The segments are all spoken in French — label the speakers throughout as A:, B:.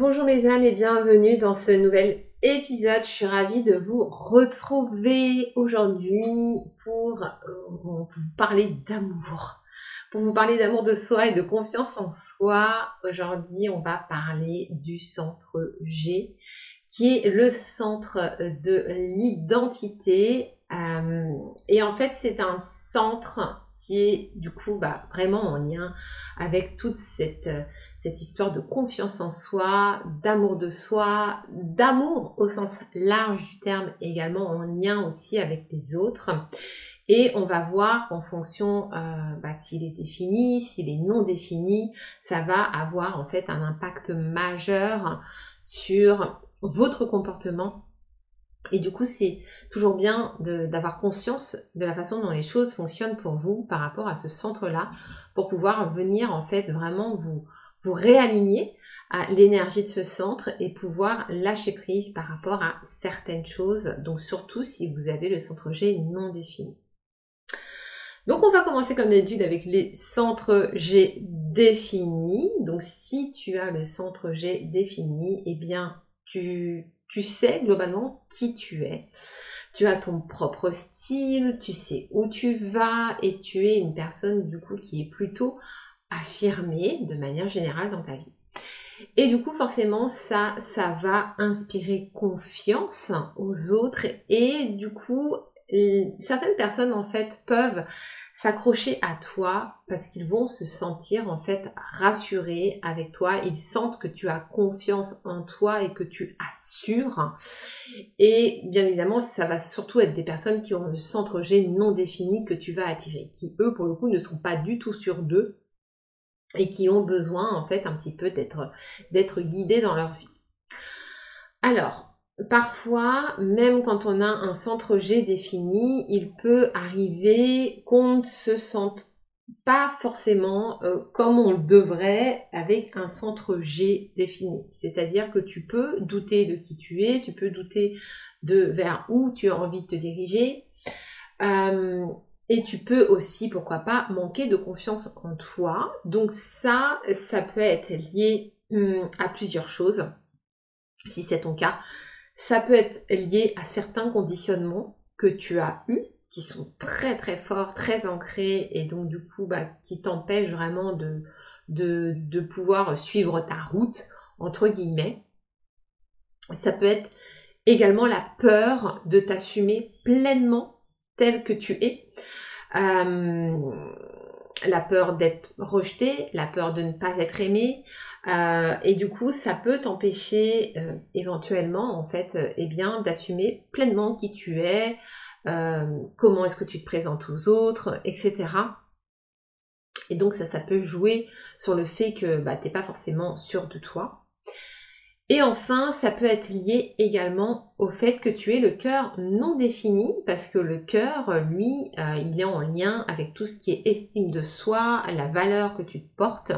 A: Bonjour mes âmes et bienvenue dans ce nouvel épisode. Je suis ravie de vous retrouver aujourd'hui pour, euh, vous parler d'amour. Pour vous parler d'amour de soi et de confiance en soi, aujourd'hui on va parler du centre G qui est le centre de l'identité euh, et en fait, c'est un centre qui est du coup bah, vraiment en lien avec toute cette, euh, cette histoire de confiance en soi, d'amour de soi, d'amour au sens large du terme, également en lien aussi avec les autres. Et on va voir qu'en fonction euh, bah, s'il est défini, s'il est non défini, ça va avoir en fait un impact majeur sur votre comportement et du coup, c'est toujours bien d'avoir conscience de la façon dont les choses fonctionnent pour vous par rapport à ce centre-là, pour pouvoir venir en fait vraiment vous, réaligner à l'énergie de ce centre et pouvoir lâcher prise par rapport à certaines choses, donc surtout si vous avez le centre G non défini. Donc on va commencer comme d'habitude avec les centres G définis. Donc si tu as le centre G défini, eh bien tu tu sais globalement qui tu es. Tu as ton propre style, tu sais où tu vas et tu es une personne du coup qui est plutôt affirmée de manière générale dans ta vie. Et du coup, forcément, ça, ça va inspirer confiance aux autres et du coup, certaines personnes en fait peuvent s'accrocher à toi parce qu'ils vont se sentir en fait rassurés avec toi. Ils sentent que tu as confiance en toi et que tu assures. Et bien évidemment, ça va surtout être des personnes qui ont le centre G non défini que tu vas attirer, qui eux pour le coup ne sont pas du tout sûrs d'eux et qui ont besoin en fait un petit peu d'être d'être guidés dans leur vie. Alors, Parfois, même quand on a un centre G défini, il peut arriver qu'on ne se sente pas forcément euh, comme on le devrait avec un centre G défini. C'est-à-dire que tu peux douter de qui tu es, tu peux douter de vers où tu as envie de te diriger. Euh, et tu peux aussi, pourquoi pas, manquer de confiance en toi. Donc ça, ça peut être lié hum, à plusieurs choses, si c'est ton cas. Ça peut être lié à certains conditionnements que tu as eus, qui sont très très forts, très ancrés, et donc du coup, bah, qui t'empêchent vraiment de, de, pouvoir suivre ta route, entre guillemets. Ça peut être également la peur de t'assumer pleinement tel que tu es. Euh, la peur d'être rejeté, la peur de ne pas être aimé, euh, et du coup ça peut t'empêcher euh, éventuellement en fait euh, eh bien d'assumer pleinement qui tu es, comment est-ce que tu te présentes aux autres, etc. Et donc ça, ça peut jouer sur le fait que bah, tu n'es pas forcément sûr de toi. Et enfin, ça peut être lié également au fait que tu es le cœur non défini, parce que le cœur, lui, euh, il est en lien avec tout ce qui est estime de soi, la valeur que tu te portes.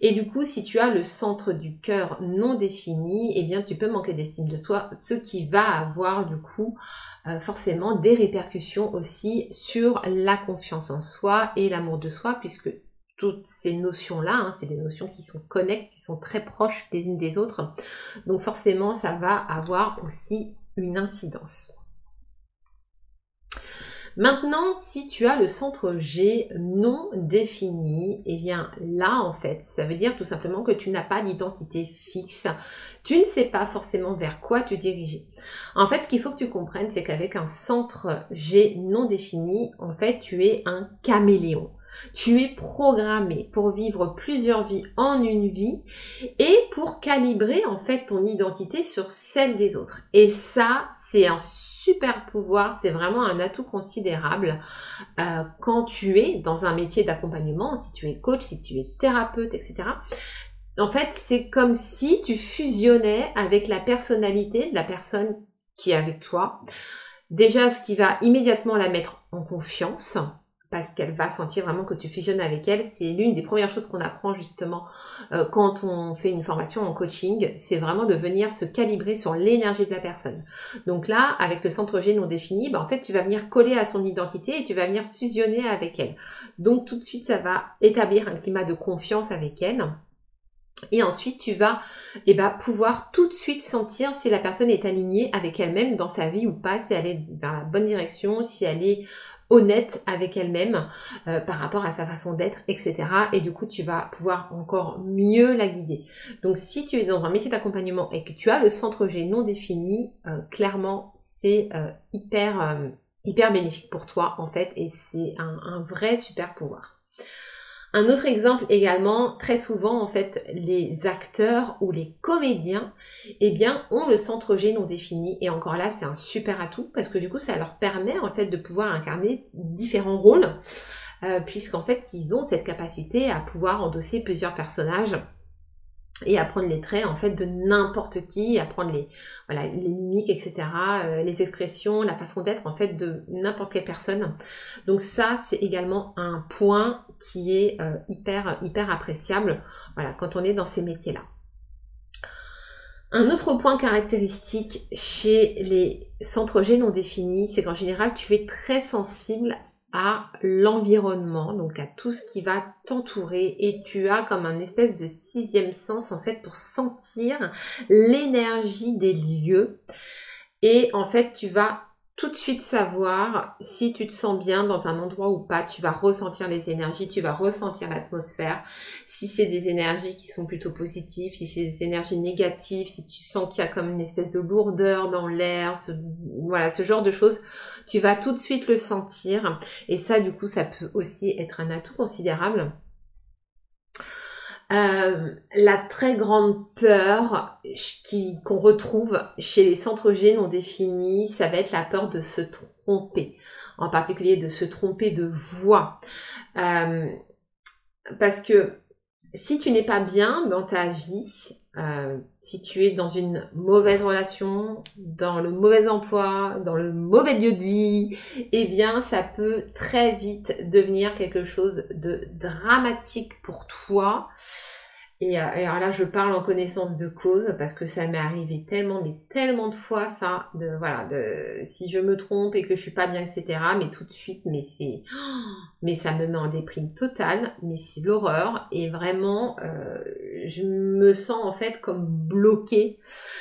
A: Et du coup, si tu as le centre du cœur non défini, eh bien, tu peux manquer d'estime de soi, ce qui va avoir du coup euh, forcément des répercussions aussi sur la confiance en soi et l'amour de soi, puisque toutes ces notions-là, hein, c'est des notions qui sont connectées, qui sont très proches les unes des autres. Donc forcément, ça va avoir aussi une incidence. Maintenant, si tu as le centre G non défini, eh bien là, en fait, ça veut dire tout simplement que tu n'as pas d'identité fixe. Tu ne sais pas forcément vers quoi te diriger. En fait, ce qu'il faut que tu comprennes, c'est qu'avec un centre G non défini, en fait, tu es un caméléon. Tu es programmé pour vivre plusieurs vies en une vie et pour calibrer en fait ton identité sur celle des autres. Et ça, c'est un super pouvoir, c'est vraiment un atout considérable euh, quand tu es dans un métier d'accompagnement, si tu es coach, si tu es thérapeute, etc. En fait, c'est comme si tu fusionnais avec la personnalité de la personne qui est avec toi. Déjà, ce qui va immédiatement la mettre en confiance, parce qu'elle va sentir vraiment que tu fusionnes avec elle. C'est l'une des premières choses qu'on apprend justement euh, quand on fait une formation en coaching, c'est vraiment de venir se calibrer sur l'énergie de la personne. Donc là, avec le centre G non défini, bah, en fait, tu vas venir coller à son identité et tu vas venir fusionner avec elle. Donc tout de suite, ça va établir un climat de confiance avec elle. Et ensuite, tu vas eh ben, pouvoir tout de suite sentir si la personne est alignée avec elle-même dans sa vie ou pas, si elle est dans la bonne direction, si elle est honnête avec elle-même euh, par rapport à sa façon d'être, etc. Et du coup, tu vas pouvoir encore mieux la guider. Donc, si tu es dans un métier d'accompagnement et que tu as le centre G non défini, euh, clairement, c'est euh, hyper, hyper bénéfique pour toi, en fait, et c'est un vrai super pouvoir. Un autre exemple également, très souvent en fait, les acteurs ou les comédiens, eh bien, ont le centre G non défini. Et encore là, c'est un super atout parce que du coup, ça leur permet en fait de pouvoir incarner différents rôles, euh, puisqu'en fait, ils ont cette capacité à pouvoir endosser plusieurs personnages et apprendre les traits en fait de n'importe qui, apprendre les voilà les mimiques, etc., euh, les expressions, la façon d'être en fait de n'importe quelle personne. Donc ça c'est également un point qui est euh, hyper hyper appréciable. Quand on est dans ces métiers là. Un autre point caractéristique chez les centres G non définis, c'est qu'en général, tu es très sensible à l'environnement, donc à tout ce qui va t'entourer. Et tu as comme un espèce de sixième sens en fait pour sentir l'énergie des lieux. Et en fait tu vas tout de suite savoir si tu te sens bien dans un endroit ou pas. Tu vas ressentir les énergies, tu vas ressentir l'atmosphère. Si c'est des énergies qui sont plutôt positives, si c'est des énergies négatives, si tu sens qu'il y a comme une espèce de lourdeur dans l'air, ce, voilà, ce genre de choses, tu vas tout de suite le sentir. Et ça, du coup, ça peut aussi être un atout considérable. Euh, la très grande peur qu'on retrouve chez les centres G non définis, ça va être la peur de se tromper, en particulier de se tromper de voix. Euh, parce que si tu n'es pas bien dans ta vie, euh, si tu es dans une mauvaise relation, dans le mauvais emploi, dans le mauvais lieu de vie, eh bien ça peut très vite devenir quelque chose de dramatique pour toi. Et, euh, alors là, je parle en connaissance de cause parce que ça m'est arrivé tellement, mais tellement de fois ça, de voilà, de si je me trompe et que je suis pas bien, etc. Mais tout de suite, mais c'est, mais ça me met en déprime totale, mais c'est l'horreur et vraiment, euh, je me sens en fait comme bloquée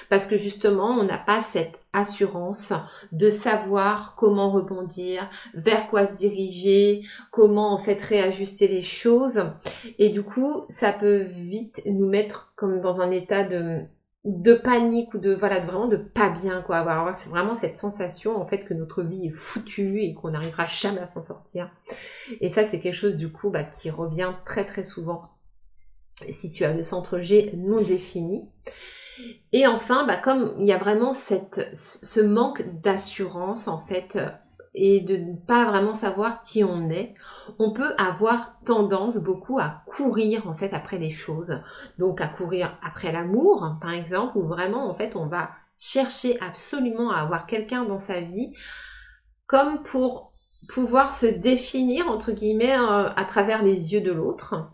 A: parce que justement, on n'a pas cette assurance, de savoir comment rebondir, vers quoi se diriger, comment en fait réajuster les choses. Et du coup, ça peut vite nous mettre comme dans un état de de panique ou de voilà de vraiment de pas bien quoi. Avoir c'est vraiment cette sensation en fait que notre vie est foutue et qu'on n'arrivera jamais à s'en sortir. Et ça c'est quelque chose du coup bah, qui revient très très souvent. Si tu as le centre G non défini et enfin, bah, comme il y a vraiment ce manque d'assurance en fait et de ne pas vraiment savoir qui on est, on peut avoir tendance beaucoup à courir en fait après les choses. Donc à courir après l'amour, par exemple, où vraiment en fait on va chercher absolument à avoir quelqu'un dans sa vie comme pour pouvoir se définir entre guillemets euh, à travers les yeux de l'autre.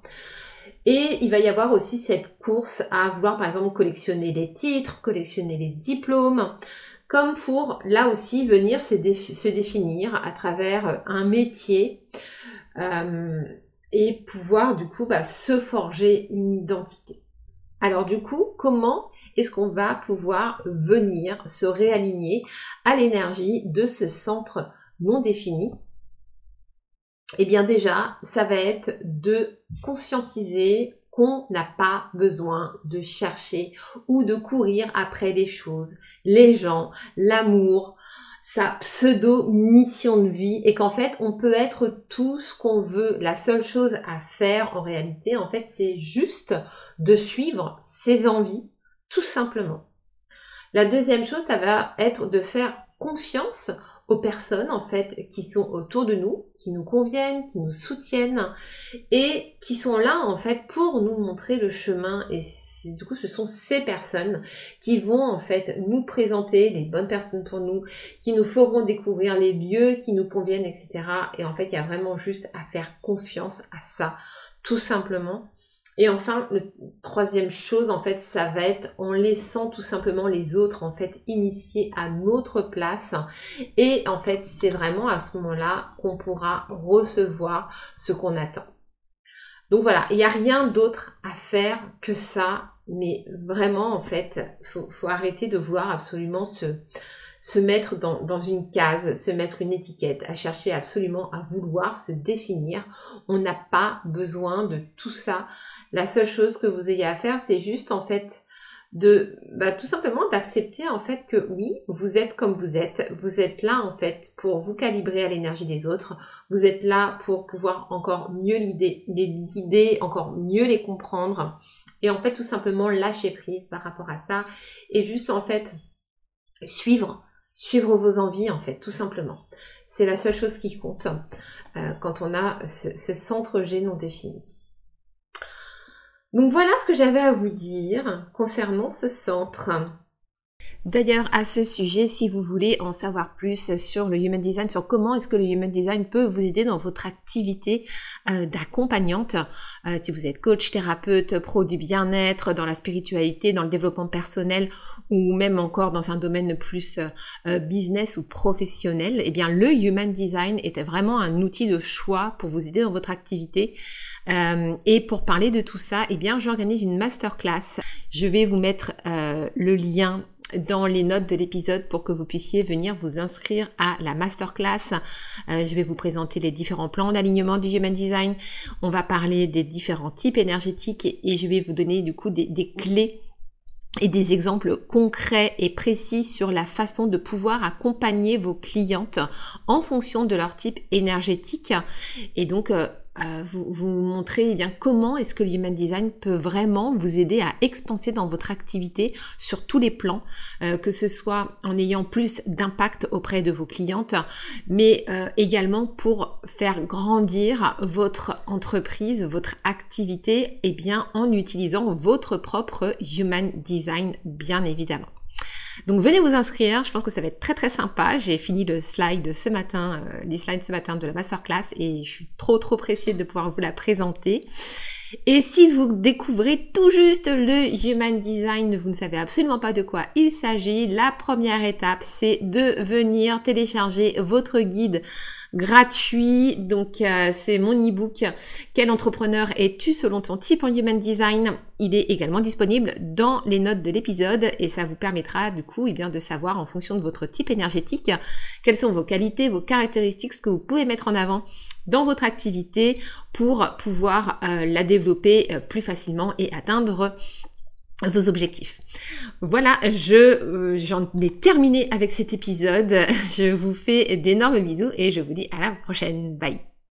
A: Et il va y avoir aussi cette course à vouloir par exemple collectionner les titres, collectionner les diplômes, comme pour là aussi venir se, définir à travers un métier euh, et pouvoir du coup bah, se forger une identité. Alors du coup, comment est-ce qu'on va pouvoir venir se réaligner à l'énergie de ce centre non défini Eh bien déjà, ça va être de conscientiser qu'on n'a pas besoin de chercher ou de courir après les choses, les gens, l'amour, sa pseudo-mission de vie et qu'en fait on peut être tout ce qu'on veut. La seule chose à faire en réalité, en fait, c'est juste de suivre ses envies, tout simplement. La deuxième chose, ça va être de faire confiance aux personnes en fait qui sont autour de nous, qui nous conviennent, qui nous soutiennent et qui sont là en fait pour nous montrer le chemin et du coup ce sont ces personnes qui vont en fait nous présenter les bonnes personnes pour nous, qui nous feront découvrir les lieux qui nous conviennent etc. Et en fait il y a vraiment juste à faire confiance à ça tout simplement et enfin, le troisième chose, en fait, ça va être en laissant tout simplement les autres, en fait, initier à notre place. Et en fait, c'est vraiment à ce moment-là qu'on pourra recevoir ce qu'on attend. Donc voilà, il n'y a rien d'autre à faire que ça. Mais vraiment, en fait, faut, faut arrêter de vouloir absolument se, se mettre dans, une case, se mettre une étiquette, à chercher absolument à vouloir se définir. On n'a pas besoin de tout ça. La seule chose que vous ayez à faire, c'est juste en fait de bah, tout simplement d'accepter en fait que oui, vous êtes comme vous êtes, vous êtes là en fait pour vous calibrer à l'énergie des autres, vous êtes là pour pouvoir encore mieux les guider, encore mieux les comprendre et en fait tout simplement lâcher prise par rapport à ça et juste en fait suivre suivre vos envies en fait, tout simplement. C'est la seule chose qui compte euh, quand on a ce, ce centre G non défini. Donc voilà ce que j'avais à vous dire concernant ce centre. D'ailleurs, à ce sujet, si vous voulez en savoir plus sur le Human Design, sur comment est-ce que le Human Design peut vous aider dans votre activité euh, d'accompagnante, euh, si vous êtes coach, thérapeute, pro du bien-être, dans la spiritualité, dans le développement personnel ou même encore dans un domaine plus euh, business ou professionnel, eh bien le Human Design était vraiment un outil de choix pour vous aider dans votre activité. et pour parler de tout ça, eh bien j'organise une masterclass. Je vais vous mettre le lien dans les notes de l'épisode pour que vous puissiez venir vous inscrire à la masterclass. Euh, je vais vous présenter les différents plans d'alignement du Human Design. On va parler des différents types énergétiques et, je vais vous donner du coup des, clés et des exemples concrets et précis sur la façon de pouvoir accompagner vos clientes en fonction de leur type énergétique. Et donc, euh, euh, vous, montrer eh bien comment est-ce que le human design peut vraiment vous aider à expanser dans votre activité sur tous les plans, euh, que ce soit en ayant plus d'impact auprès de vos clientes, mais euh, également pour faire grandir votre entreprise, votre activité, et eh bien en utilisant votre propre human design, bien évidemment. Donc venez vous inscrire, je pense que ça va être très très sympa. J'ai fini le slide ce matin, euh, les slides ce matin de la masterclass et je suis trop trop pressée de pouvoir vous la présenter. Et si vous découvrez tout juste le Human Design, vous ne savez absolument pas de quoi il s'agit, la première étape, c'est de venir télécharger votre guide gratuit. Donc euh, c'est mon ebook Quel entrepreneur es-tu selon ton type en Human Design? Il est également disponible dans les notes de l'épisode et ça vous permettra du coup eh bien, de savoir en fonction de votre type énergétique quelles sont vos qualités, vos caractéristiques, ce que vous pouvez mettre en avant dans votre activité pour pouvoir euh, la développer euh, plus facilement et atteindre vos objectifs. Voilà, je euh, j'en ai terminé avec cet épisode. Je vous fais d'énormes bisous et je vous dis à la prochaine. Bye.